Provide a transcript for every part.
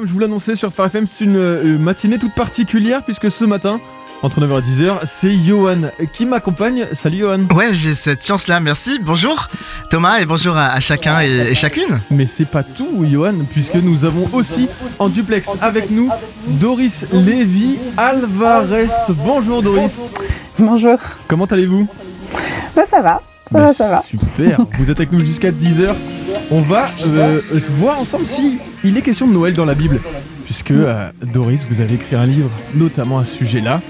Comme je vous l'annonçais sur Phare FM, c'est une euh, matinée toute particulière puisque ce matin, entre 9h et 10h, c'est Johan qui m'accompagne. Salut Johan. Ouais, j'ai cette chance-là, merci. Bonjour Thomas et bonjour à, à chacun et, et chacune. Mais c'est pas tout Johan, puisque nous avons aussi en duplex avec nous Doris Lévy Alvarez. Bonjour Doris. Bonjour. Comment allez-vous? Bah ça va, ça Bah, va, ça va. Super, vous êtes avec nous jusqu'à 10h. On va euh, se voir ensemble si il est question de Noël dans la Bible. Puisque euh, Doris, vous avez écrit un livre notamment à ce sujet-là.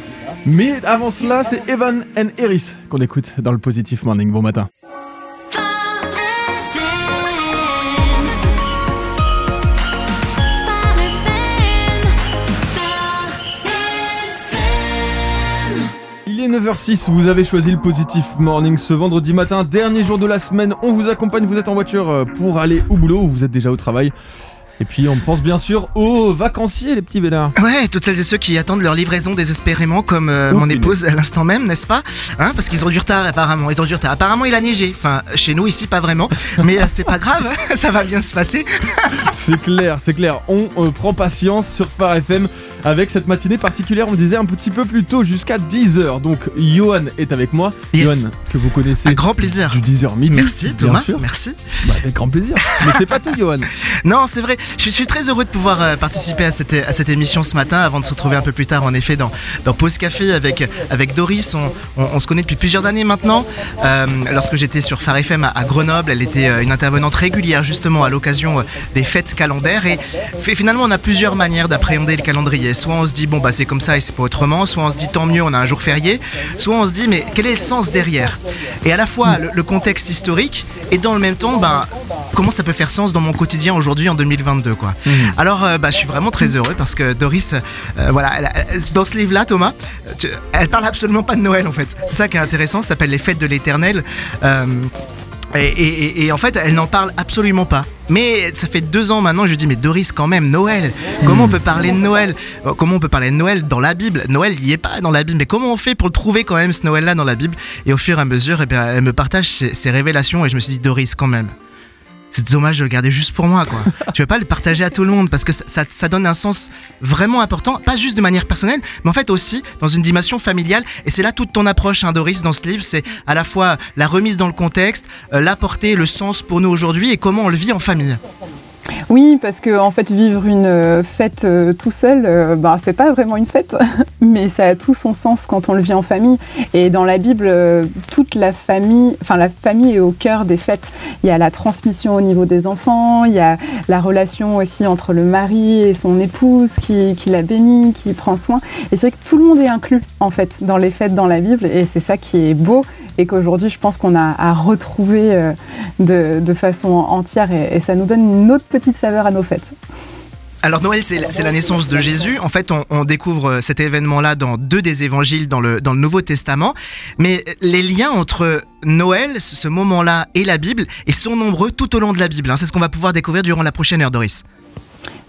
Mais avant cela, c'est Evan and Eris qu'on écoute dans le Positive Morning. Bon matin. Il est 9h06, vous avez choisi le Positive Morning ce vendredi matin, dernier jour de la semaine. On vous accompagne, vous êtes en voiture euh, pour aller au boulot ou vous êtes déjà au travail. Et puis on pense bien sûr aux vacanciers, les petits bénards. Ouais, toutes celles et ceux qui attendent leur livraison désespérément, comme euh, Oh, mon épouse à l'instant même, n'est-ce pas? Hein Parce qu'ils ont du retard apparemment, ils ont du retard. Apparemment il a neigé, enfin chez nous ici pas vraiment, mais euh, c'est pas grave, ça va bien se passer. C'est clair, c'est clair. On euh, prend patience sur Phare FM avec cette matinée particulière, on le disait un petit peu plus tôt, jusqu'à 10h. Donc Johan est avec moi. Yes. Johan, que vous connaissez Un grand plaisir. du 10h midi. Merci Thomas, sûr. merci. Bah, avec grand plaisir. Mais c'est pas tout Johan. Non, c'est vrai. Je suis, très heureux de pouvoir euh, participer à cette, à cette émission ce matin avant de se retrouver un peu plus tard, en effet, dans, dans Pause Café avec, avec Doris. On, on- on se connaît depuis plusieurs années maintenant. Euh, lorsque j'étais sur Phare FM à, à Grenoble, elle était euh, une intervenante régulière justement à l'occasion des fêtes calendaires. Et finalement, on a plusieurs manières d'appréhender le calendrier. Soit on se dit, bon, bah c'est comme ça et c'est pas autrement. Soit on se dit, tant mieux, on a un jour férié. Soit on se dit, mais quel est le sens derrière? Et à la fois le, le contexte historique et dans le même temps, ben, comment ça peut faire sens dans mon quotidien aujourd'hui en 2022 quoi? Alors euh, bah, je suis vraiment très heureux parce que Doris, euh, voilà, elle- dans ce livre-là, Thomas, tu- elle parle absolument pas de Noël en fait. C'est ça qui est intéressant, ça s'appelle Les Fêtes de l'Éternel. Euh, et, en fait, elle n'en parle absolument pas. Mais ça fait deux ans maintenant, je dis, mais Doris, quand même, Noël, comment on peut parler de Noël? Comment on peut parler de Noël dans la Bible? Noël, n'y est pas dans la Bible, mais comment on fait pour le trouver quand même, ce Noël-là, dans la Bible? Et au fur et à mesure, eh elle me partage ses révélations et je me suis dit, Doris, quand même. C'est dommage de le garder juste pour moi, quoi. tu veux pas le partager à tout le monde parce que ça, ça- ça donne un sens vraiment important, pas juste de manière personnelle, mais en fait aussi dans une dimension familiale. Et c'est là toute ton approche, hein, Doris, dans ce livre. C'est à la fois la remise dans le contexte, euh, l'apporter, le sens pour nous aujourd'hui et comment on le vit en famille. Oui, parce que en fait, vivre une euh, fête euh, tout seul, euh, ben, c'est pas vraiment une fête, mais ça a tout son sens quand on le vit en famille. Et dans la Bible, euh, toute la famille, enfin la famille est au cœur des fêtes. Il y a la transmission au niveau des enfants, il y a la relation aussi entre le mari et son épouse qui, qui la bénit, qui prend soin. Et c'est vrai que tout le monde est inclus en fait dans les fêtes dans la Bible, et c'est ça qui est beau et qu'aujourd'hui, je pense qu'on a à retrouver euh, de, façon entière et, ça nous donne une autre petite saveur à nos fêtes. Alors Noël, c'est la- naissance de Jésus. En fait, on, découvre euh, cet événement-là dans deux des évangiles dans le, Nouveau Testament. Mais les liens entre Noël, ce ce moment-là, et la Bible, ils sont nombreux tout au long de la Bible. hein. C'est ce qu'on va pouvoir découvrir durant la prochaine heure, Doris.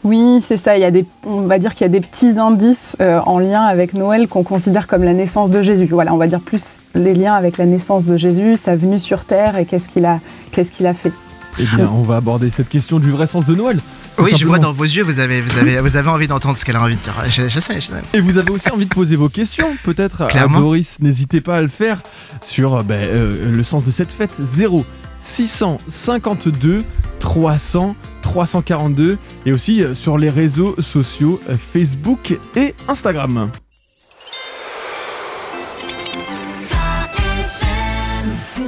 Oui, c'est ça. Il y a des, on va dire qu'il y a des petits indices euh, en lien avec Noël qu'on considère comme la naissance de Jésus. Voilà, on va dire plus les liens avec la naissance de Jésus, sa venue sur terre et qu'est-ce qu'il a, qu'est-ce qu'il a fait. Eh bien, on va aborder cette question du vrai sens de Noël. Oui, je vois dans vos yeux, vous avez, vous avez, vous avez envie d'entendre ce qu'elle a envie de dire. Je, je sais, je sais. Et vous avez aussi envie de poser vos questions, peut-être à Clairement. Doris. N'hésitez pas à le faire sur ben, euh, le sens de cette fête 0 652 300 342 et aussi euh, sur les réseaux sociaux euh, Facebook et Instagram.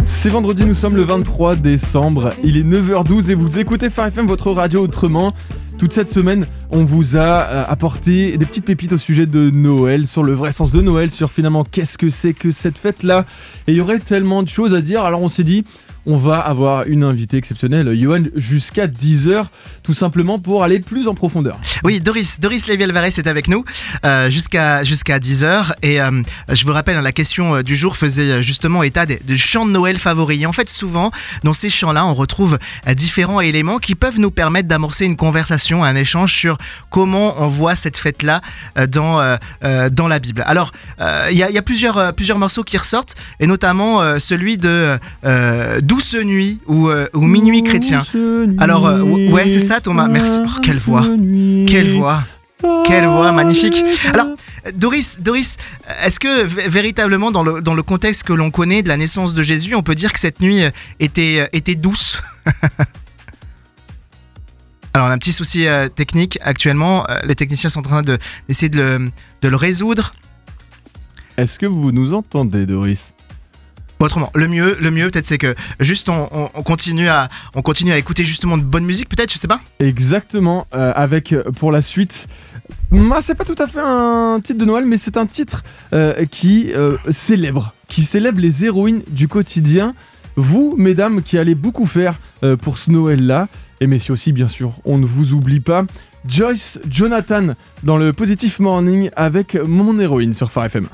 C'est vendredi, nous sommes le 23 décembre, il est 9h12 et vous écoutez Phare votre radio autrement. Toute cette semaine, on vous a euh, apporté des petites pépites au sujet de Noël, sur le vrai sens de Noël, sur finalement qu'est-ce que c'est que cette fête-là. Et il y aurait tellement de choses à dire, alors on s'est dit, on va avoir une invitée exceptionnelle, Johan, jusqu'à 10h, tout simplement pour aller plus en profondeur. Oui, Doris, Doris Lévy-Alvarez est avec nous euh, jusqu'à jusqu'à 10h. Et euh, je vous rappelle, hein, la question du jour faisait justement état des, des chants de Noël favoris. Et en fait, souvent, dans ces chants-là, on retrouve différents éléments qui peuvent nous permettre d'amorcer une conversation, un échange sur comment on voit cette fête-là dans, dans la Bible. Alors, il y a, y, a, plusieurs, plusieurs morceaux qui ressortent, et notamment celui de Douce Nuit ou, ou Minuit chrétien. Alors, ouais, c'est ça Thomas, merci. Oh, quelle voix Quelle voix quelle voix magnifique. Alors, Doris, Doris, est-ce que véritablement dans le, dans le contexte que l'on connaît de la naissance de Jésus, on peut dire que cette nuit était, était douce? Alors, on a un petit souci euh, technique actuellement. Euh, les techniciens sont en train d'essayer de, le, de le résoudre. Est-ce que vous nous entendez, Doris? Autrement, le mieux, le mieux peut-être c'est que juste on, continue à, on continue à écouter justement de bonne musique, peut-être, je sais pas. Exactement. Euh, avec pour la suite, moi c'est pas tout à fait un titre de Noël, mais c'est un titre euh, qui euh, célèbre, qui célèbre les héroïnes du quotidien. Vous, mesdames, qui allez beaucoup faire pour ce Noël-là, et messieurs aussi, bien sûr, on ne vous oublie pas. Joyce Jonathan dans le Positive Morning avec mon héroïne sur Phare FM.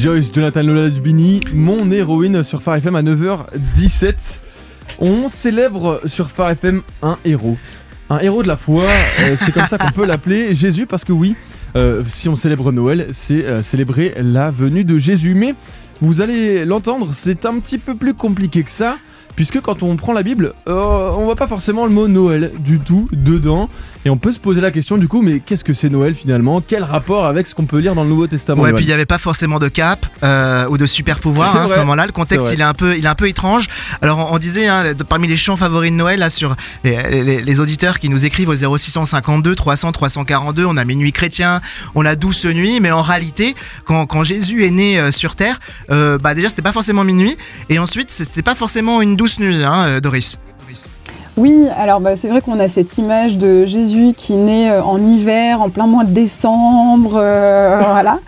Joyce Jonathan Lola Dubini, mon héroïne sur Phare FM à 9h17. On célèbre sur Phare FM un héros. Un héros de la foi, euh, c'est comme ça qu'on peut l'appeler Jésus, parce que oui, euh, si on célèbre Noël, c'est euh, célébrer la venue de Jésus. Mais vous allez l'entendre, c'est un petit peu plus compliqué que ça puisque quand on prend la Bible, euh, on voit pas forcément le mot Noël du tout dedans. Et on peut se poser la question du coup, mais qu'est-ce que c'est Noël finalement? Quel rapport avec ce qu'on peut lire dans le Nouveau Testament Ouais, puis il n'y avait pas forcément de cap euh, ou de super pouvoir hein, à ce moment-là. Le contexte, il est un peu, il est un peu étrange. Alors on, disait hein, parmi les chants favoris de Noël là sur les, auditeurs qui nous écrivent au 0652 300 342, on a minuit chrétien, on a douce nuit, mais en réalité, quand, Jésus est né euh, sur terre, bah déjà c'était pas forcément minuit, et ensuite c'était pas forcément une douce nuit, hein, euh, Doris. Oui, alors bah, c'est vrai qu'on a cette image de Jésus qui naît euh, en hiver, en plein mois de décembre, euh, voilà.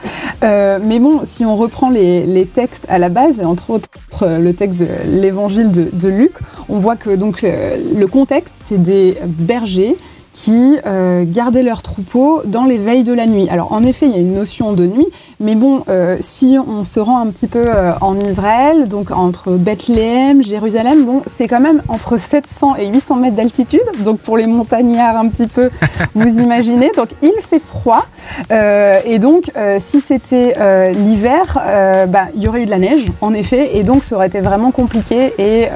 mais bon, si on reprend les, textes à la base, entre autres le texte de l'évangile de, Luc, on voit que donc le contexte, c'est des bergers qui gardaient leurs troupeaux dans les veilles de la nuit. Alors en effet, il y a une notion de nuit, mais bon, euh, si on se rend un petit peu euh, en Israël, donc entre Bethléem, Jérusalem, bon, c'est quand même entre 700 et 800 mètres d'altitude. Donc pour les montagnards un petit peu, vous imaginez. Donc il fait froid. Euh, et donc si c'était l'hiver, bah, il y aurait eu de la neige, en effet. Et donc ça aurait été vraiment compliqué. Et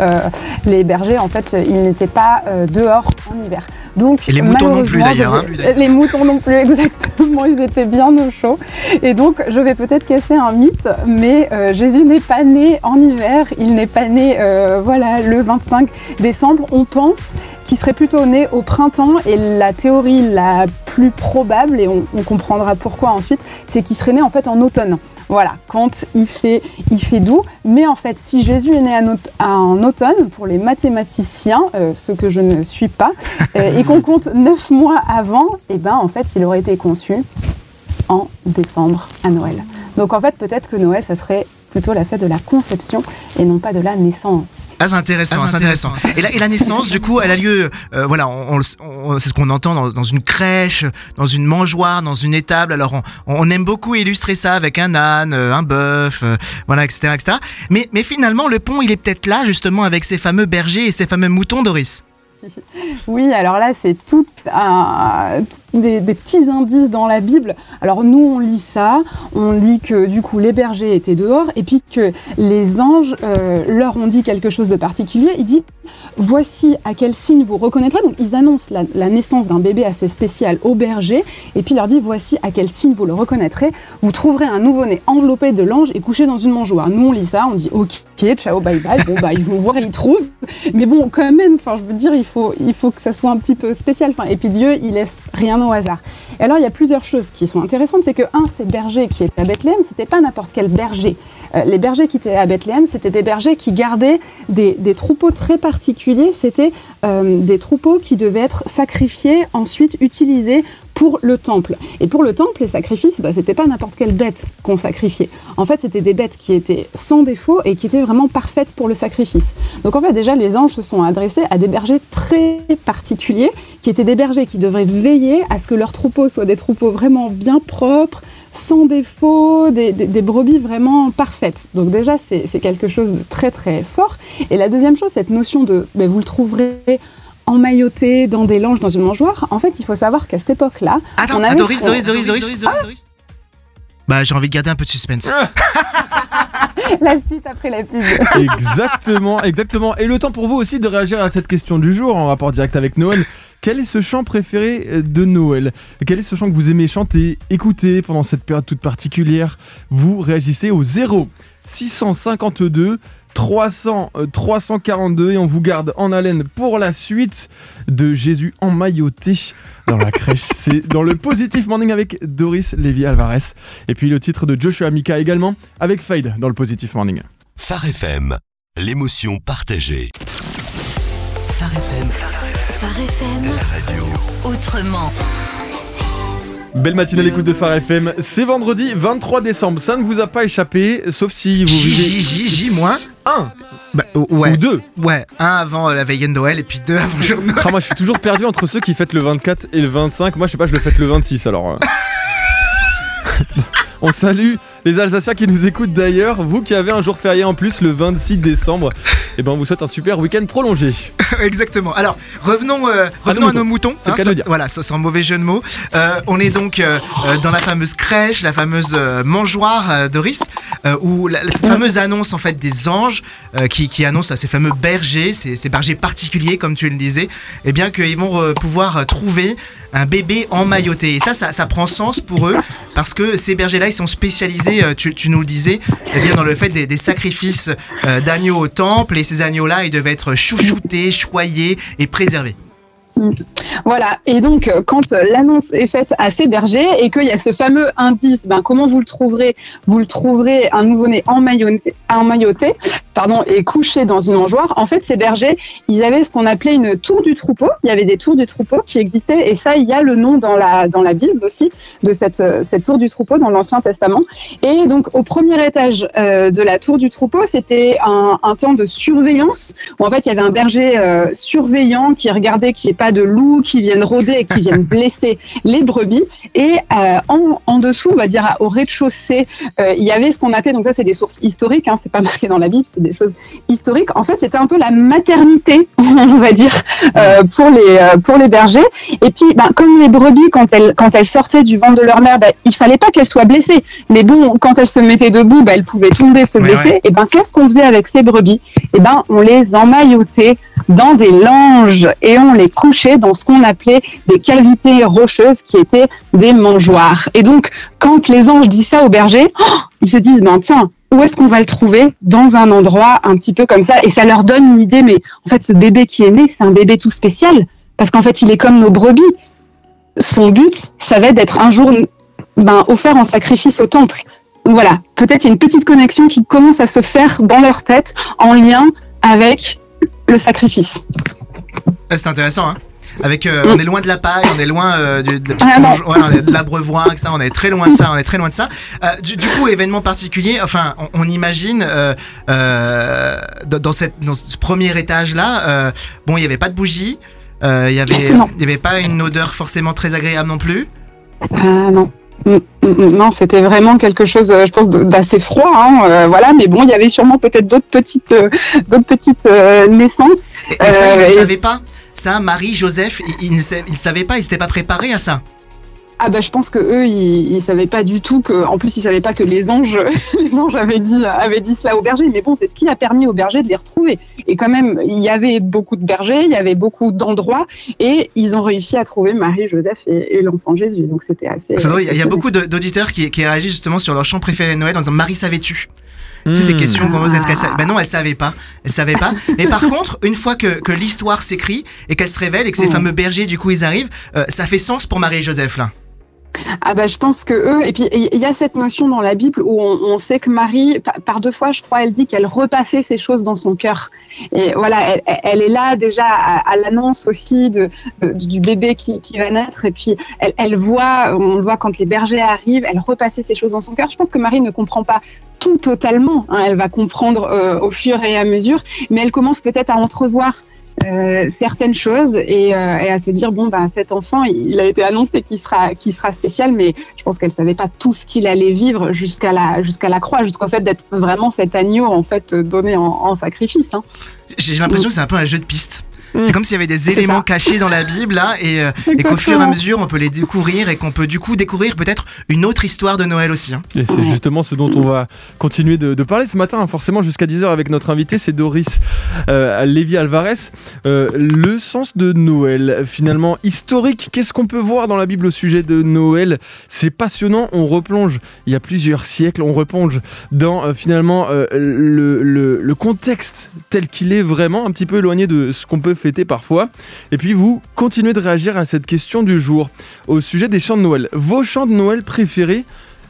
les bergers, en fait, ils n'étaient pas dehors en hiver. Donc, et les moutons non plus d'ailleurs. Hein. Les moutons non plus, exactement. Ils étaient bien au chaud. Et donc, je vais peut-être casser un mythe, mais euh, Jésus n'est pas né en hiver, il n'est pas né euh, voilà, le 25 décembre. On pense qu'il serait plutôt né au printemps et la théorie la plus probable, et on, comprendra pourquoi ensuite, c'est qu'il serait né en fait en automne. Voilà, quand il fait, il fait doux. Mais en fait, si Jésus est né en automne, pour les mathématiciens, euh, ce que je ne suis pas, et qu'on compte neuf mois avant, et eh ben en fait, il aurait été conçu en décembre à Noël. Donc en fait, peut-être que Noël, ça serait plutôt la fête de la conception et non pas de la naissance. Ah, c'est intéressant, ah, c'est intéressant. Et la, et la, naissance, du coup, elle a lieu, euh, voilà, on, c'est ce qu'on entend dans, une crèche, dans une mangeoire, dans une étable. Alors, on, aime beaucoup illustrer ça avec un âne, euh, un bœuf, euh, voilà, etc., etc. Mais, mais finalement, le pont, il est peut-être là, justement, avec ces fameux bergers et ces fameux moutons, Doris. Oui, alors là, c'est tout un, des, petits indices dans la Bible. Alors nous, on lit ça, on dit que du coup les bergers étaient dehors et puis que les anges euh, leur ont dit quelque chose de particulier. Il dit voici à quel signe vous reconnaîtrez. Donc ils annoncent la, naissance d'un bébé assez spécial aux bergers et puis il leur dit voici à quel signe vous le reconnaîtrez. Vous trouverez un nouveau-né enveloppé de l'ange et couché dans une mangeoire. Nous on lit ça, on dit ok, ciao, bye bye. Bon bah ils vont voir, ils trouvent. Mais bon quand même, enfin je veux dire il faut il faut que ça soit un petit peu spécial. Enfin, et puis Dieu il laisse rien hasard. Alors, il y a plusieurs choses qui sont intéressantes. C'est que, un, ces bergers qui étaient à Bethléem, c'était pas n'importe quel berger. Euh, les bergers qui étaient à Bethléem, c'était des bergers qui gardaient des, troupeaux très particuliers. C'était euh, des troupeaux qui devaient être sacrifiés, ensuite utilisés pour le temple. Et pour le temple, les sacrifices, bah, c'était pas n'importe quelle bête qu'on sacrifiait. En fait, c'était des bêtes qui étaient sans défaut et qui étaient vraiment parfaites pour le sacrifice. Donc en fait, déjà, les anges se sont adressés à des bergers très particuliers, qui étaient des bergers qui devraient veiller à ce que leurs troupeaux soient des troupeaux vraiment bien propres, sans défaut, des, brebis vraiment parfaites. Donc déjà, c'est quelque chose de très très fort. Et la deuxième chose, cette notion de, ben, vous le trouverez emmailloté dans des langes dans une mangeoire. En fait, il faut savoir qu'à cette époque-là, Attends, on Doris, Doris, Doris, Doris, Doris, Bah, j'ai envie de garder un peu de suspense. la suite après la pub. exactement, exactement. Et le temps pour vous aussi de réagir à cette question du jour en rapport direct avec Noël. Quel est ce chant préféré de Noël? Quel est ce chant que vous aimez chanter, écouter pendant cette période toute particulière? Vous réagissez au 0 652 300, 342 et on vous garde en haleine pour la suite de Jésus emmailloté dans la crèche. C'est dans le Positive Morning avec Doris Lévy Alvarez. Et puis le titre de Joshua Mika également avec Fade dans le Positive Morning. Phare FM, l'émotion partagée. Phare FM. Phare FM. La radio. Autrement. Belle matinée à l'écoute de Phare FM. C'est vendredi 23 décembre. Ça ne vous a pas échappé, sauf si vous vivez. J, J, moins un. Bah, ouais. Ou deux. Ouais, un avant la veille de Noël et puis deux avant le jour de Noël. Ah, moi, je suis toujours perdu entre ceux qui fêtent le 24 et le 25. Moi, je sais pas, je le fête le 26 alors. Euh. On salue les Alsaciens qui nous écoutent d'ailleurs. Vous qui avez un jour férié en plus le 26 décembre, et eh ben on vous souhaite un super week-end prolongé. Exactement. Alors revenons, euh, revenons à, nos moutons. Hein, sans, voilà, sans, mauvais jeu de mots. Euh, on est donc euh, dans la fameuse crèche, la fameuse mangeoire Doris, où cette fameuse annonce en fait des anges qui, qui annoncent à ces fameux bergers, ces, bergers particuliers comme tu le disais, eh bien qu'ils vont pouvoir trouver un bébé emmailloté. Et ça, ça, ça prend sens pour eux parce que ces bergers-là, ils sont spécialisés tu, nous le disais, eh bien dans le fait des, sacrifices euh, d'agneaux au temple. Et ces agneaux-là, ils devaient être chouchoutés, choyés et préservés. Voilà, et donc euh, quand l'annonce est faite à ces bergers et qu'il y a ce fameux indice, ben, comment vous le trouverez? Vous le trouverez un nouveau-né emmailloté, pardon, et couché dans une mangeoire. En fait, ces bergers, ils avaient ce qu'on appelait une tour du troupeau. Il y avait des tours du troupeau qui existaient et ça, il y a le nom dans la, dans la Bible aussi de cette, cette tour du troupeau dans l'Ancien Testament. Et donc au premier étage euh, de la tour du troupeau, c'était un, temps de surveillance où en fait il y avait un berger euh, surveillant qui regardait qu'il n'y ait pas de loups qui viennent rôder et qui viennent blesser les brebis. Et euh, en, en, dessous, on va dire au rez-de-chaussée, euh, il y avait ce qu'on appelait, donc ça c'est des sources historiques, hein, c'est pas marqué dans la Bible, c'est des choses historiques. En fait, c'était un peu la maternité, on va dire, euh, pour les pour les bergers. Et puis, ben, comme les brebis, quand elles quand elles sortaient du ventre de leur mère, ben, il fallait pas qu'elles soient blessées. Mais bon, quand elles se mettaient debout, ben, elles pouvaient tomber, se blesser. Et ben, qu'est-ce qu'on faisait avec ces brebis? Et ben, on les emmaillotait dans des langes et on les couchait dans ce qu'on appelait des cavités rocheuses qui étaient des mangeoires. Et donc, quand les anges disent ça aux bergers, oh, ils se disent, ben tiens, où est-ce qu'on va le trouver? Dans un endroit un petit peu comme ça. Et ça leur donne une idée, mais en fait, ce bébé qui est né, c'est un bébé tout spécial, parce qu'en fait, il est comme nos brebis. Son but, ça va être d'être un jour ben, offert en sacrifice au temple. Voilà, peut-être une petite connexion qui commence à se faire dans leur tête en lien avec le sacrifice. Ah, c'est intéressant, hein avec, euh, on est loin de la paille, on est loin euh, de, de, ah, de l'abreuvoir, etc. On est très loin de ça, on est très loin de ça. Euh, du, coup, événement particulier, enfin, on, imagine dans, cette, dans ce premier étage-là, bon, il n'y avait pas de bougie, il n'y avait, y avait pas une odeur forcément très agréable non plus? Non. Mm, mm, mm. Non, c'était vraiment quelque chose, je pense, d'assez froid, hein, voilà. Mais bon, il y avait sûrement peut-être d'autres petites, d'autres petites naissances. Et, ça, ne savait pas? Ça, Marie, Joseph, ils ne savaient pas, ils s'étaient pas préparés à ça. Ah bah je pense que eux ils, ils savaient pas du tout que en plus ils savaient pas que les anges les anges avaient dit avaient dit cela aux bergers mais bon c'est ce qui a permis aux bergers de les retrouver. Et quand même il y avait beaucoup de bergers il y avait beaucoup d'endroits et ils ont réussi à trouver Marie Joseph et, l'enfant Jésus. Donc c'était assez il y a beaucoup d'auditeurs qui, qui réagissent justement sur leur chant préféré de Noël en disant Marie savais-tu? C'est ces hmm. questions qu'on est-ce qu'elle savait Ben non, elle savait pas. Elle savait pas. Mais par contre, une fois que, que l'histoire s'écrit et qu'elle se révèle et que ces hmm. fameux bergers, du coup, ils arrivent, euh, ça fait sens pour Marie et Joseph, là. Ah bah je pense que eux et puis il y a cette notion dans la Bible où on, sait que Marie par, deux fois je crois elle dit qu'elle repassait ces choses dans son cœur. Et voilà elle, est là déjà à, l'annonce aussi de, du bébé qui, va naître. Et puis elle, elle, voit on le voit quand les bergers arrivent elle repassait ces choses dans son cœur. Je pense que Marie ne comprend pas tout totalement hein. elle va comprendre euh, au fur et à mesure. Mais elle commence peut-être à entrevoir euh, certaines choses et, à se dire bon ben cet enfant il, a été annoncé qu'il sera qu'il sera spécial mais je pense qu'elle savait pas tout ce qu'il allait vivre jusqu'à la jusqu'à la croix jusqu'au fait d'être vraiment cet agneau en fait donné en, sacrifice. Hein. J'ai l'impression que c'est un peu un jeu de piste. C'est comme s'il y avait des éléments cachés dans la Bible là, et, euh, qu'au fur et à mesure on peut les découvrir et qu'on peut du coup découvrir peut-être une autre histoire de Noël aussi. Hein. Et c'est justement ce dont on va continuer de, parler ce matin, hein, forcément jusqu'à 10h avec notre invité, c'est Doris euh, Lévy Alvarez. Euh, le sens de Noël, finalement historique, qu'est-ce qu'on peut voir dans la Bible au sujet de Noël? C'est passionnant, on replonge il y a plusieurs siècles, on replonge dans finalement le, le contexte tel qu'il est vraiment, un petit peu éloigné de ce qu'on peut faire parfois. Et puis vous continuez de réagir à cette question du jour au sujet des chants de Noël. Vos chants de Noël préférés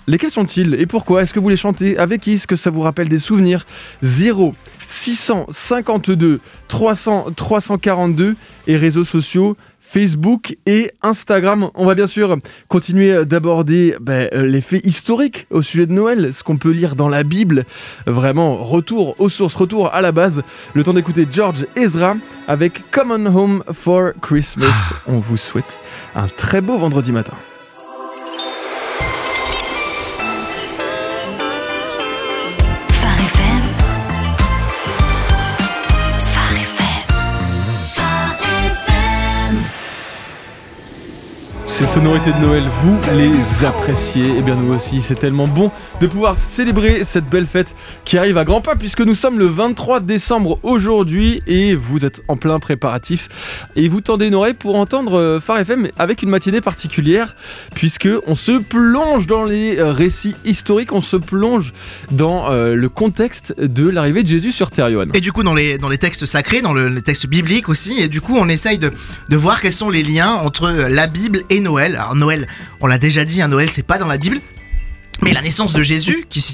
Lesquels sont-ils et pourquoi Est-ce que vous les chantez Avec qui Est-ce que ça vous rappelle des souvenirs? 0 652 300 342 et réseaux sociaux Facebook et Instagram. On va bien sûr continuer d'aborder ben, euh, les faits historiques au sujet de Noël, ce qu'on peut lire dans la Bible. Vraiment, retour aux sources, retour à la base. Le temps d'écouter George Ezra avec Common Home for Christmas. On vous souhaite un très beau vendredi matin. Ces sonorités de Noël, vous les appréciez. Et eh bien nous aussi, c'est tellement bon de pouvoir célébrer cette belle fête qui arrive à grands pas puisque nous sommes le 23 décembre aujourd'hui et vous êtes en plein préparatif. Et vous tendez une oreille pour entendre euh, Phare FM avec une matinée particulière puisque on se plonge dans les euh, récits historiques, on se plonge dans euh, le contexte de l'arrivée de Jésus sur Terre, Et du coup dans les, dans les textes sacrés, dans le, les textes bibliques aussi, et du coup on essaye de, de voir quels sont les liens entre la Bible et Noël. Alors Noël, on l'a déjà dit, un hein, Noël c'est pas dans la Bible, mais la naissance de Jésus, qui,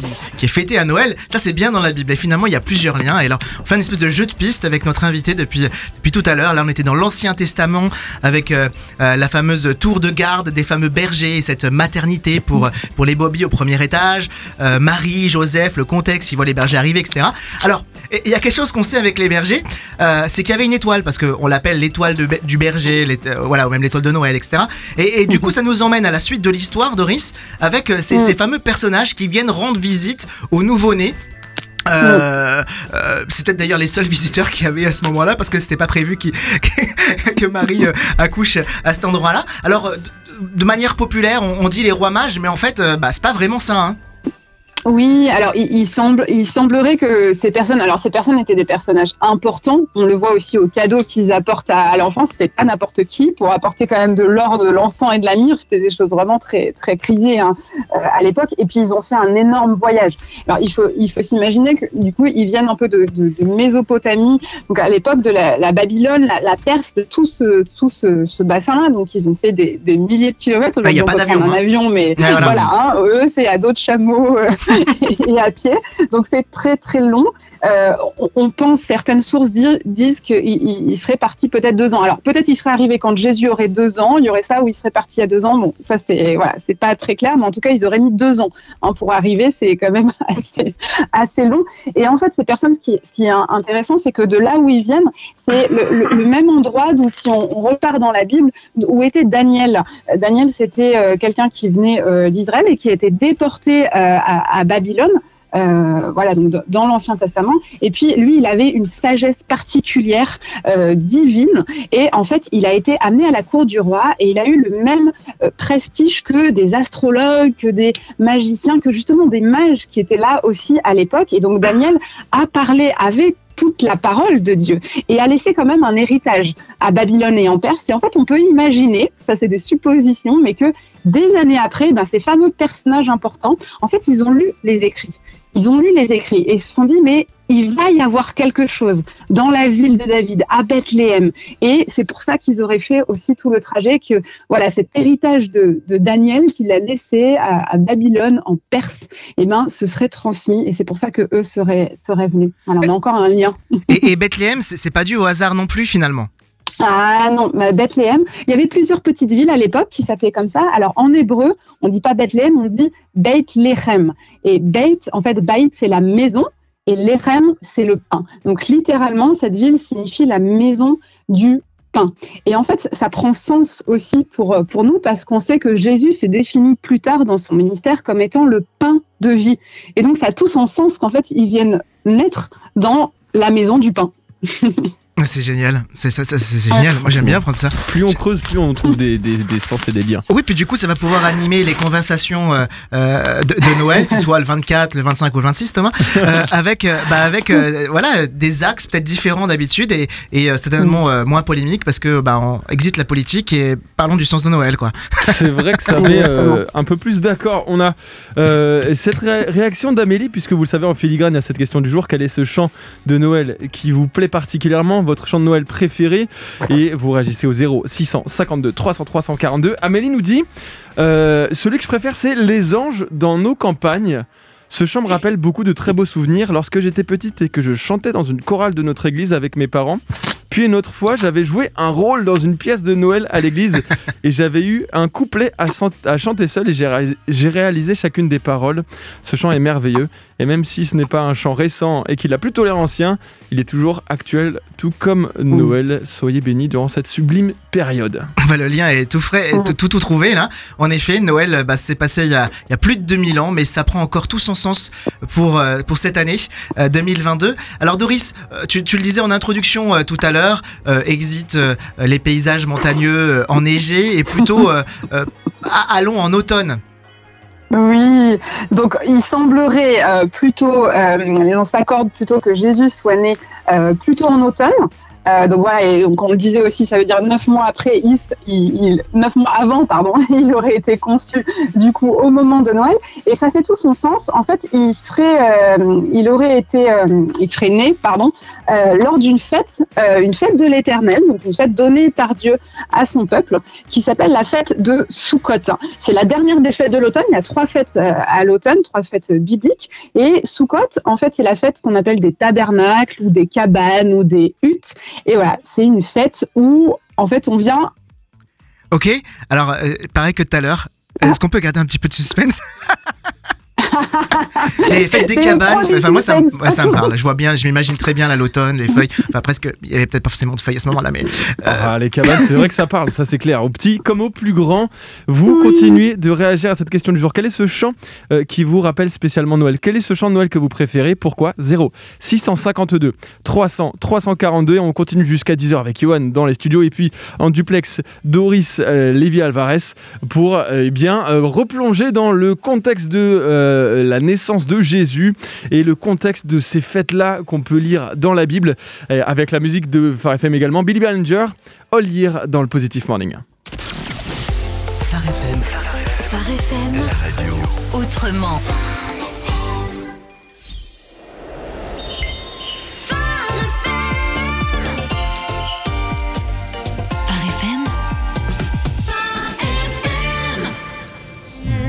est fêtée à Noël, ça c'est bien dans la Bible. Et finalement, il y a plusieurs liens. Et alors, on fait une espèce de jeu de piste avec notre invité depuis, tout à l'heure. Là, on était dans l'Ancien Testament avec euh, euh, la fameuse tour de garde des fameux bergers et cette maternité pour, pour les bobbies au premier étage. Euh, Marie, Joseph, le contexte, ils voient les bergers arriver, etc. Alors, il y a quelque chose qu'on sait avec les bergers, c'est qu'il y avait une étoile, parce qu'on l'appelle l'étoile du berger, voilà, ou même l'étoile de Noël, etc. Et, du coup, ça nous emmène à la suite de l'histoire, Doris, avec ces, ces fameux personnages qui viennent rendre visite aux nouveau-nés euh, euh, c'est peut-être d'ailleurs les seuls visiteurs qui avaient à ce moment-là parce que c'était pas prévu que Marie euh, accouche à cet endroit-là. Alors, de manière populaire, on, dit les rois mages, mais en fait, bah, c'est pas vraiment ça. Hein. Oui, alors il, semble, il semblerait que ces personnes, alors ces personnes étaient des personnages importants. On le voit aussi aux cadeaux qu'ils apportent à, l'enfant. C'était pas n'importe qui pour apporter quand même de l'or, de l'encens et de la myrrhe. C'était des choses vraiment très très prisées hein, euh, à l'époque. Et puis ils ont fait un énorme voyage. Alors il faut il faut s'imaginer que du coup ils viennent un peu de, de, de Mésopotamie, donc à l'époque de la, la Babylone, la, la, Perse, de tout ce tout ce, ce bassin-là. Donc ils ont fait des, des milliers de kilomètres. Ah, il n'y a pas d'avion. Un hein. avion, mais voilà. Hein, eux c'est à d'autres chameaux. Et à pied. Donc c'est très très long. Euh, on pense, certaines sources disent qu'il serait parti peut-être deux ans. Alors peut-être il serait arrivé quand Jésus aurait deux ans, il y aurait ça où il serait parti à deux ans. Bon, ça c'est voilà, c'est pas très clair, mais en tout cas ils auraient mis deux ans hein, pour arriver. C'est quand même assez, long. Et en fait, ces personnes, ce qui, ce qui est intéressant, c'est que de là où ils viennent, c'est le, même endroit d'où si on, repart dans la Bible, où était Daniel. Daniel, c'était euh, quelqu'un qui venait euh, d'Israël et qui a été déporté à Babylone euh, voilà, donc dans l'Ancien Testament. Et puis lui, il avait une sagesse particulière, euh, divine, et en fait, il a été amené à la cour du roi et il a eu le même euh, prestige que des astrologues, que des magiciens, que justement des mages qui étaient là aussi à l'époque. Et donc Daniel a parlé avec toute la parole de Dieu et a laissé quand même un héritage à Babylone et en Perse. Et en fait, on peut imaginer, ça c'est des suppositions, mais que des années après, ben, ces fameux personnages importants, en fait, ils ont lu les écrits ils ont lu les écrits et se sont dit, mais il va y avoir quelque chose dans la ville de David, à Bethléem. Et c'est pour ça qu'ils auraient fait aussi tout le trajet que, voilà, cet héritage de, Daniel qu'il a laissé à, Babylone, en Perse, eh ben, ce serait transmis. Et c'est pour ça que eux seraient, seraient venus. Voilà, on a encore un lien. Et, et Bethléem, c'est pas dû au hasard non plus, finalement? Ah non, Bethléem. Il y avait plusieurs petites villes à l'époque qui s'appelaient comme ça. Alors en hébreu, on dit pas Bethléem, on dit Beit Lechem. Et Beit, en fait, Beit, c'est la maison. Et l'Erem, c'est le pain. Donc littéralement, cette ville signifie la maison du pain. Et en fait, ça prend sens aussi pour, pour nous parce qu'on sait que Jésus se définit plus tard dans son ministère comme étant le pain de vie. Et donc, ça a tout son sens qu'en fait, ils viennent naître dans la maison du pain. C'est génial, c'est ça, c'est génial. Moi j'aime bien prendre ça. Plus on creuse, plus on trouve des, des, des, sens et des liens. Oui, puis du coup ça va pouvoir animer les conversations euh, euh de, de, Noël, que ce soit le 24, le 25 ou le 26, Thomas, euh, avec bah, avec euh, voilà des axes peut-être différents d'habitude et, et certainement moins polémiques parce que bah on exite la politique et parlons du sens de Noël quoi. C'est vrai que ça met un peu plus d'accord. On a cette ré réaction d'Amélie puisque vous le savez en filigrane il y a cette question du jour quel est ce chant de Noël qui vous plaît particulièrement? Votre chant de Noël préféré et vous réagissez au 0 652 300 342. Amélie nous dit euh, celui que je préfère c'est Les Anges dans nos campagnes. Ce chant me rappelle beaucoup de très beaux souvenirs lorsque j'étais petite et que je chantais dans une chorale de notre église avec mes parents. Puis une autre fois, j'avais joué un rôle dans une pièce de Noël à l'église et j'avais eu un couplet à, à chanter seul et j'ai réalisé chacune des paroles. Ce chant est merveilleux et même si ce n'est pas un chant récent et qu'il a plutôt l'air ancien, il est toujours actuel, tout comme Noël. Soyez bénis durant cette sublime période. Bah, le lien est tout frais, tout, trouvé là. En effet, Noël, bah, c'est passé il y, a, plus de 2000 ans, mais ça prend encore tout son sens pour, euh, cette année 2022. Euh, Alors Doris, euh, tu, tu, le disais en introduction tout à l'heure, exit les paysages montagneux enneigés et plutôt allons en automne. Oui, donc il semblerait euh, plutôt, euh, on s'accorde plutôt que Jésus soit né euh, plutôt en automne, euh, donc voilà, et donc on le disait aussi, ça veut dire neuf mois après, il, il, neuf mois avant, pardon, il aurait été conçu du coup au moment de Noël, et ça fait tout son sens. En fait, il serait, euh, il aurait été, euh, il serait né, pardon, euh, lors d'une fête, euh, une fête de l'Éternel, donc une fête donnée par Dieu à son peuple, qui s'appelle la fête de Sukkot. C'est la dernière des fêtes de l'automne. Il y a trois fêtes à l'automne, trois fêtes bibliques, et Sukkot, en fait, c'est la fête qu'on appelle des tabernacles ou des cabanes ou des huttes. Et voilà, c'est une fête où, en fait, on vient. Ok, alors, euh, pareil que tout à l'heure, est-ce qu'on peut garder un petit peu de suspense? les fêtes des cabanes, enfin moi ça, ça, me parle. Je vois bien, je m'imagine très bien l'automne, les feuilles. Enfin presque, il y avait peut-être pas forcément de feuilles à ce moment-là, mais euh... ah, les cabanes, c'est vrai que ça parle, ça c'est clair. Au petit comme au plus grand, vous oui. continuez de réagir à cette question du jour. Quel est ce chant euh, qui vous rappelle spécialement Noël? Quel est ce chant de Noël que vous préférez? Pourquoi? 0 652 300 342 et on continue jusqu'à 10h avec Johan dans les studios et puis en duplex Doris euh, Lévy Alvarez pour euh, eh bien replonger dans le contexte de euh, la naissance de Jésus et le contexte de ces fêtes-là qu'on peut lire dans la Bible, avec la musique de Phare FM également. Billy Ballinger, All Year dans le Positive Morning. Phare FM. Phare FM. La radio. Autrement.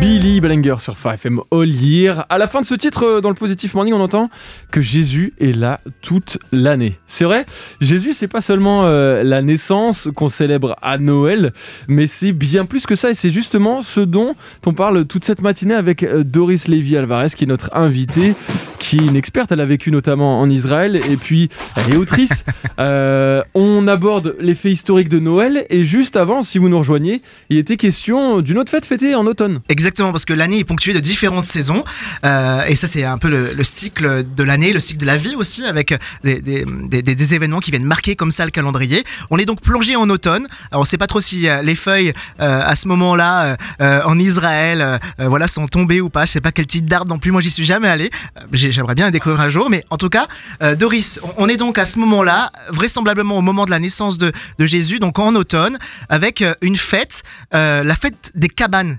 Billy Bellinger sur 5FM All Year. À la fin de ce titre, euh, dans le Positive Morning, on entend que Jésus est là toute l'année. C'est vrai, Jésus, c'est pas seulement euh, la naissance qu'on célèbre à Noël, mais c'est bien plus que ça. Et c'est justement ce dont on parle toute cette matinée avec euh, Doris Lévy Alvarez, qui est notre invitée, qui est une experte. Elle a vécu notamment en Israël et puis elle est autrice. euh, on aborde les faits historiques de Noël. Et juste avant, si vous nous rejoignez, il était question d'une autre fête fêtée en automne. Exactement parce que l'année est ponctuée de différentes saisons. Euh, et ça, c'est un peu le, le cycle de l'année, le cycle de la vie aussi, avec des, des, des, des, événements qui viennent marquer comme ça le calendrier. On est donc plongé en automne. Alors, on sait pas trop si euh, les feuilles euh, à ce moment-là en Israël, voilà, sont tombées ou pas. Je sais pas quel type d'arbre non plus. Moi, j'y suis jamais allé. J'aimerais bien les découvrir un jour. Mais en tout cas, euh, Doris, on est donc à ce moment-là, vraisemblablement au moment de la naissance de, de Jésus, donc en automne, avec une fête, la fête des cabanes.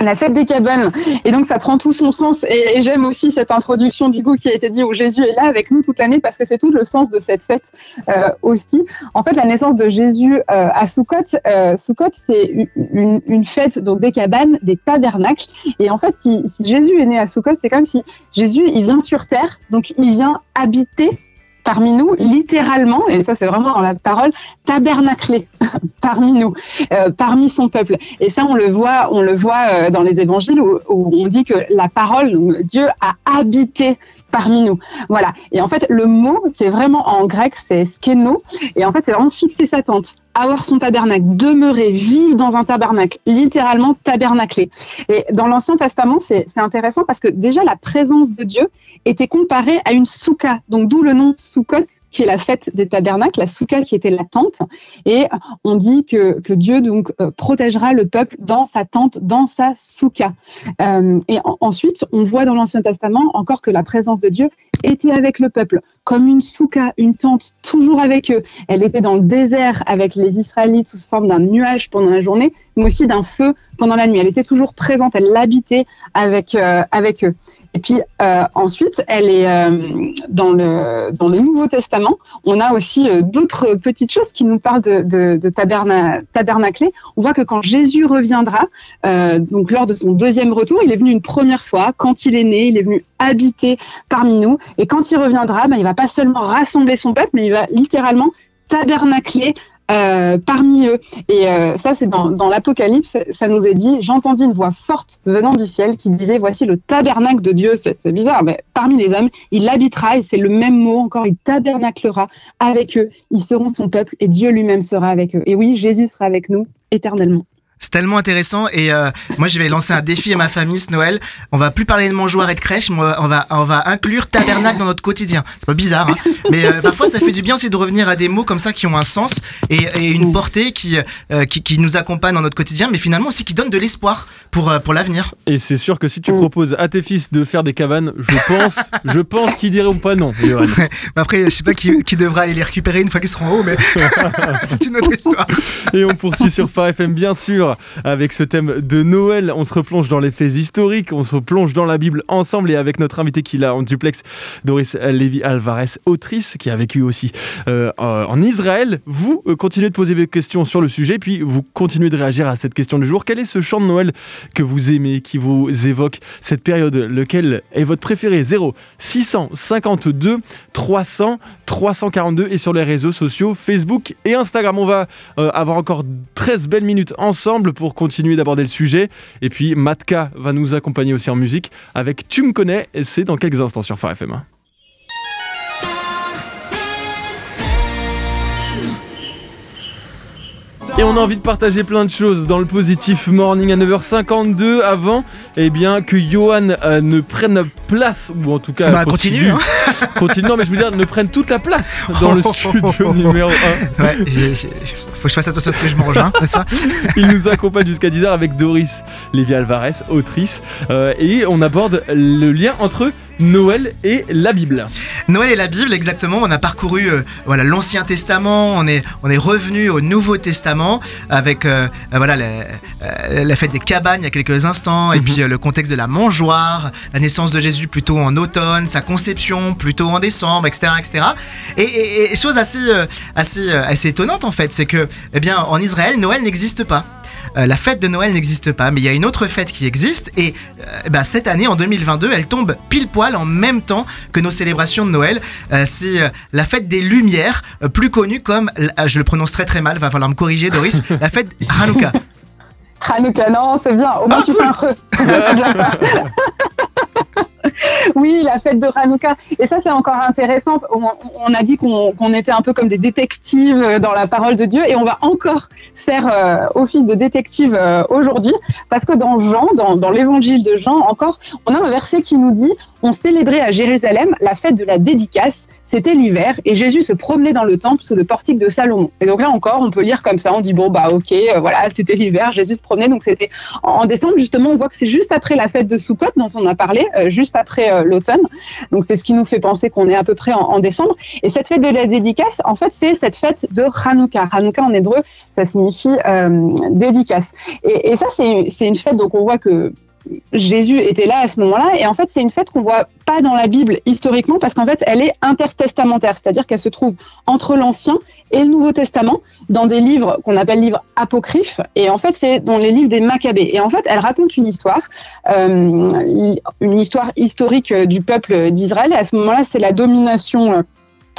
La fête des cabanes. Et donc, ça prend tout son sens. Et, et j'aime aussi cette introduction, du coup, qui a été dit où Jésus est là avec nous toute l'année parce que c'est tout le sens de cette fête euh, aussi. En fait, la naissance de Jésus euh, à Sukkot, euh, c'est une, une, fête donc des cabanes, des tabernacles. Et en fait, si, si Jésus est né à Sukkot, c'est comme si Jésus, il vient sur terre, donc il vient habiter parmi nous, littéralement, et ça c'est vraiment dans la parole, tabernaclé parmi nous, euh, parmi son peuple. Et ça, on le voit, on le voit euh, dans les évangiles où, on dit que la parole, Dieu a habité parmi nous. Voilà. Et en fait, le mot, c'est vraiment en grec, c'est skeno. Et en fait, c'est vraiment fixer sa tente, avoir son tabernacle, demeurer, vivre dans un tabernacle, littéralement tabernacler. Et dans l'Ancien Testament, c'est intéressant parce que déjà la présence de Dieu était comparée à une souka. Donc d'où le nom soukot qui est la fête des tabernacles, la souka qui était la tente. Et on dit que, que Dieu donc euh, protégera le peuple dans sa tente, dans sa souka. Euh, et ensuite, on voit dans l'Ancien Testament encore que la présence de Dieu était avec le peuple, comme une souka, une tente, toujours avec eux. Elle était dans le désert avec les Israélites sous forme d'un nuage pendant la journée, mais aussi d'un feu pendant la nuit. Elle était toujours présente, elle l'habitait avec, euh, avec eux. Et puis euh, ensuite, elle est euh, dans le dans le Nouveau Testament. On a aussi euh, d'autres petites choses qui nous parlent de, de, de tabernaclé. On voit que quand Jésus reviendra, donc lors de son deuxième retour, il est venu une première fois. Quand il est né, il est venu habiter parmi nous. Et quand il reviendra, ben, il va pas seulement rassembler son peuple, mais il va littéralement tabernacler euh, parmi eux. Et euh, ça, c'est dans, dans l'Apocalypse, ça nous est dit, j'entendis une voix forte venant du ciel qui disait, voici le tabernacle de Dieu. C'est bizarre, mais parmi les hommes, il habitera, et c'est le même mot encore, il tabernaclera avec eux, ils seront son peuple, et Dieu lui-même sera avec eux. Et oui, Jésus sera avec nous éternellement. C'est tellement intéressant et euh, moi je vais lancer un défi à ma famille ce Noël. On va plus parler de mangeoire et de crèche, on va, on va, inclure tabernacle dans notre quotidien. C'est pas bizarre, hein mais euh, parfois ça fait du bien aussi de revenir à des mots comme ça qui ont un sens et, et une portée qui, euh, qui, qui nous accompagne dans notre quotidien, mais finalement aussi qui donne de l'espoir pour pour l'avenir. Et c'est sûr que si tu proposes à tes fils de faire des cabanes, je pense, je pense qu'ils diront pas non. après, je sais pas qui, qui devra aller les récupérer une fois qu'ils seront en haut, mais c'est une autre histoire. Et on poursuit sur Phare FM bien sûr avec ce thème de Noël. On se replonge dans les faits historiques, on se replonge dans la Bible ensemble et avec notre invité qui l'a en duplex, Doris Lévy Alvarez, autrice qui a vécu aussi euh, en Israël. Vous euh, continuez de poser des questions sur le sujet, puis vous continuez de réagir à cette question du jour. Quel est ce chant de Noël que vous aimez, qui vous évoque cette période? Lequel est votre préféré? 0 652 300 342 et sur les réseaux sociaux Facebook et Instagram. On va euh, avoir encore 13 belles minutes ensemble pour continuer d'aborder le sujet. Et puis Matka va nous accompagner aussi en musique avec Tu me connais, c'est dans quelques instants sur Phare FM. Et on a envie de partager plein de choses dans le positif morning à 9h52 avant eh bien, que Johan euh, ne prenne place, ou en tout cas bah, continue. Continue, hein. continue, non mais je veux dire, ne prenne toute la place dans le studio numéro 1. Ouais, faut que je fasse attention à ce que je mange, hein, Il nous accompagne jusqu'à 10h avec Doris Lévi Alvarez, autrice, euh, et on aborde le lien entre Noël et la Bible. Noël et la Bible, exactement. On a parcouru euh, voilà l'Ancien Testament, on est on est revenu au Nouveau Testament avec euh, voilà la, fête des cabanes il y a quelques instants, et mhm. puis le contexte de la mangeoire, la naissance de Jésus plutôt en automne, sa conception plutôt en décembre, etc., etc. Et, et chose assez assez assez étonnante en fait, c'est que eh bien, en Israël, Noël n'existe pas. Euh, la fête de Noël n'existe pas, mais il y a une autre fête qui existe et euh, bah, cette année, en 2022, elle tombe pile poil en même temps que nos célébrations de Noël. Euh, c'est la fête des Lumières, plus connue comme, je le prononce très très mal, va falloir me corriger Doris, la fête Hanouka. Hanouka, non, c'est bien, au moins ah, tu fais un creux. oui, la fête de Hanouka. Et ça, c'est encore intéressant. On, a dit qu'on était un peu comme des détectives euh, dans la parole de Dieu, et on va encore faire euh, office de détective euh, aujourd'hui, parce que dans Jean, dans, dans l'évangile de Jean, encore, on a un verset qui nous dit on célébrait à Jérusalem la fête de la dédicace. C'était l'hiver et Jésus se promenait dans le temple sous le portique de Salomon. Et donc là encore, on peut lire comme ça, on dit bon bah ok, euh, voilà, c'était l'hiver, Jésus se promenait. Donc c'était en décembre justement, on voit que c'est juste après la fête de Sukkot dont on a parlé, euh, juste après euh, l'automne. Donc c'est ce qui nous fait penser qu'on est à peu près en, décembre. Et cette fête de la dédicace, en fait, c'est cette fête de Hanouka. Hanouka en hébreu, ça signifie dédicace. Et, et ça, c'est une fête donc on voit que Jésus était là à ce moment-là. Et en fait, c'est une fête qu'on voit pas dans la Bible historiquement parce qu'en fait, elle est intertestamentaire, c'est-à-dire qu'elle se trouve entre l'Ancien et le Nouveau Testament dans des livres qu'on appelle livres apocryphes. Et en fait, c'est dans les livres des Maccabées. Et en fait, elle raconte une histoire, euh, une histoire historique du peuple d'Israël. Et à ce moment-là, c'est la domination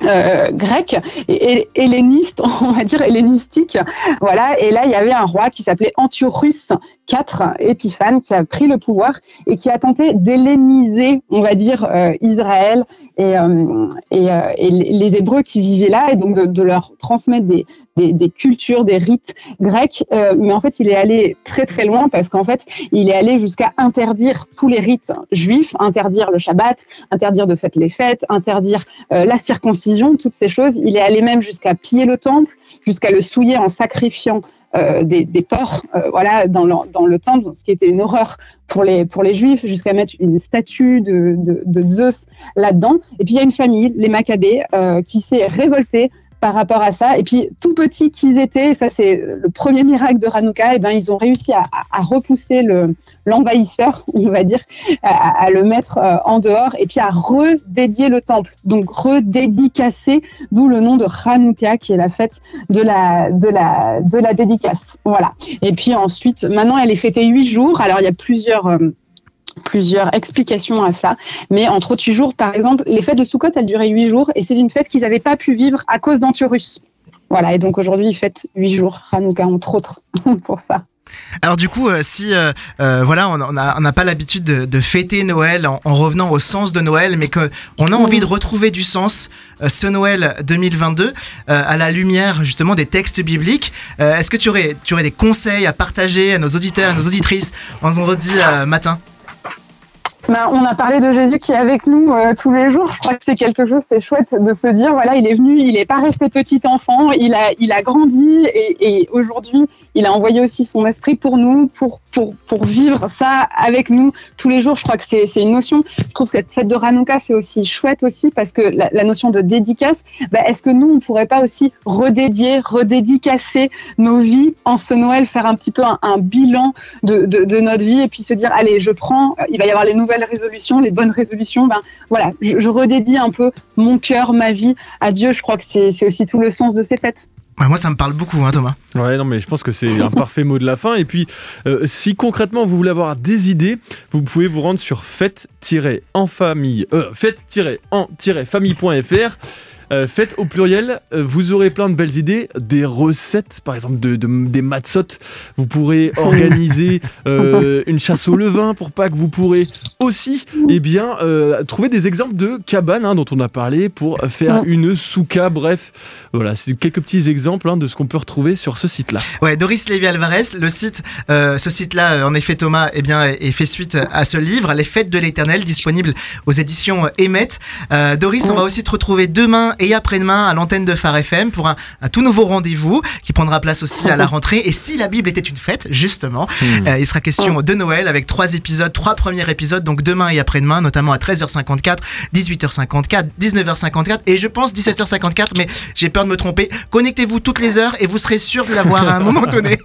euh, grec et, helléniste, on va dire hellénistique. Voilà. Et là, il y avait un roi qui s'appelait Antiochus IV Épiphane qui a pris le pouvoir et qui a tenté d'helléniser, on va dire, euh, Israël et, euh, les Hébreux qui vivaient là et donc de, leur transmettre des, des, cultures, des rites grecs. mais en fait, il est allé très très loin parce qu'en fait, il est allé jusqu'à interdire tous les rites juifs, interdire le Shabbat, interdire de fêter les fêtes, interdire la circoncision toutes ces choses. Il est allé même jusqu'à piller le temple, jusqu'à le souiller en sacrifiant euh, des, porcs euh, voilà, dans, le, temple, ce qui était une horreur pour les, juifs, jusqu'à mettre une statue de, de, Zeus là-dedans. Et puis il y a une famille, les Maccabées, euh, qui s'est révoltée par rapport à ça. Et puis, tout petits qu'ils étaient, ça c'est le premier miracle de Hanouka, et ben, ils ont réussi à, repousser le, l'envahisseur, on va dire, à, le mettre euh, en dehors et puis à redédier le temple. Donc redédicacer, d'où le nom de Hanouka, qui est la fête de la dédicace. Voilà. Et puis ensuite, maintenant, elle est fêtée huit jours. Alors, il y a plusieurs... Euh, plusieurs explications à ça. Mais entre autres jours, par exemple, les fêtes de Sukkot, elles duraient huit jours et c'est une fête qu'ils n'avaient pas pu vivre à cause d'Antiorus. Voilà, et donc aujourd'hui, ils fêtent huit jours, Hanouka, entre autres, pour ça. Alors du coup, euh, si euh, euh, voilà, on n'a pas l'habitude de, fêter Noël en, revenant au sens de Noël, mais qu'on a envie de retrouver du sens ce Noël 2022 à la lumière justement des textes bibliques, est-ce que tu aurais, tu aurais des conseils à partager à nos auditeurs, à nos auditrices? En vendredi matin ben, on a parlé de Jésus qui est avec nous euh, tous les jours. Je crois que c'est quelque chose, c'est chouette de se dire, voilà, il est venu, il n'est pas resté petit enfant, il a, il a grandi et, aujourd'hui, il a envoyé aussi son esprit pour nous, pour, pour, pour vivre ça avec nous tous les jours. Je crois que c'est, c'est une notion. Je trouve que cette fête de Hanouka, c'est aussi chouette aussi parce que la, notion de dédicace, ben, est-ce que nous, on pourrait pas aussi redédier, redédicacer nos vies en ce Noël, faire un petit peu un, un bilan de, de, de notre vie et puis se dire, allez, je prends, il va y avoir les nouvelles résolutions, les bonnes résolutions, ben voilà, je, redédie un peu mon cœur, ma vie à Dieu. Je crois que c'est aussi tout le sens de ces fêtes. moi, ça me parle beaucoup, hein, Thomas. Ouais, non, mais je pense que c'est un parfait mot de la fin. Et puis, euh, si concrètement vous voulez avoir des idées, vous pouvez vous rendre sur fête-en-famille, euh, fête-en-famille.fr. Euh, faites au pluriel, euh, vous aurez plein de belles idées, des recettes, par exemple de, des matzot. Vous pourrez organiser euh, une chasse au levain pour Pâques. Vous pourrez aussi eh bien, trouver des exemples de cabanes hein, dont on a parlé pour faire une souka. Bref, voilà, c'est quelques petits exemples hein, de ce qu'on peut retrouver sur ce site-là. Ouais, Doris Lévy Alvarez, le site, ce site-là, en effet, Thomas, eh bien, est fait suite à ce livre, Les Fêtes de l'Éternel, disponible aux éditions Emmet. Doris, on va aussi te retrouver demain et après-demain à l'antenne de Phare FM pour un, tout nouveau rendez-vous qui prendra place aussi à la rentrée. Et si la Bible était une fête, justement, hmm. euh, il sera question de Noël avec trois épisodes, trois premiers épisodes, donc demain et après-demain, notamment à 13h54, 18h54, 19h54 et je pense 17h54, mais j'ai peur de me tromper. Connectez-vous toutes les heures et vous serez sûr de l'avoir à un moment donné.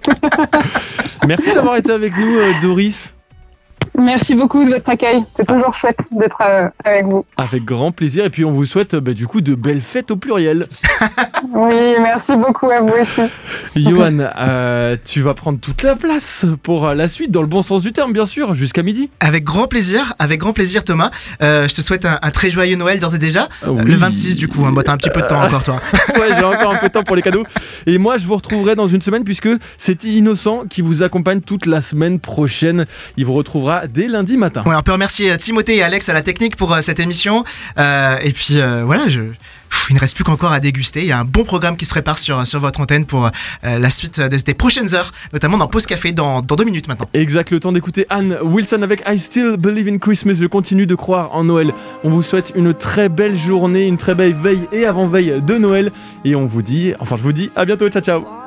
Merci d'avoir été avec nous, euh, Doris. Merci beaucoup de votre accueil. C'est toujours chouette d'être euh, avec vous. Avec grand plaisir. Et puis on vous souhaite bah, du coup de belles fêtes au pluriel. oui, merci beaucoup à vous aussi. Johan, euh, tu vas prendre toute la place pour euh, la suite, dans le bon sens du terme, bien sûr, jusqu'à midi. Avec grand plaisir, avec grand plaisir, Thomas. je te souhaite un, très joyeux Noël d'ores et déjà. Le 26 du coup. Hein, bah, t'as un petit peu de temps encore, toi. ouais, j'ai encore un peu de temps pour les cadeaux. Et moi, je vous retrouverai dans une semaine puisque c'est Innocent qui vous accompagne toute la semaine prochaine. Il vous retrouvera dès lundi matin. Ouais, on peut remercier euh, Timothée et Alex à la technique pour euh, cette émission. Euh, et puis voilà, je, il ne reste plus qu'encore à déguster. Il y a un bon programme qui se prépare sur, sur votre antenne pour la suite des, prochaines heures, notamment dans Pause Café dans, dans deux minutes maintenant. Exact, le temps d'écouter Anne Wilson avec I Still Believe in Christmas. Je continue de croire en Noël. On vous souhaite une très belle journée, une très belle veille et avant-veille de Noël. Et on vous dit, enfin je vous dis à bientôt, ciao ciao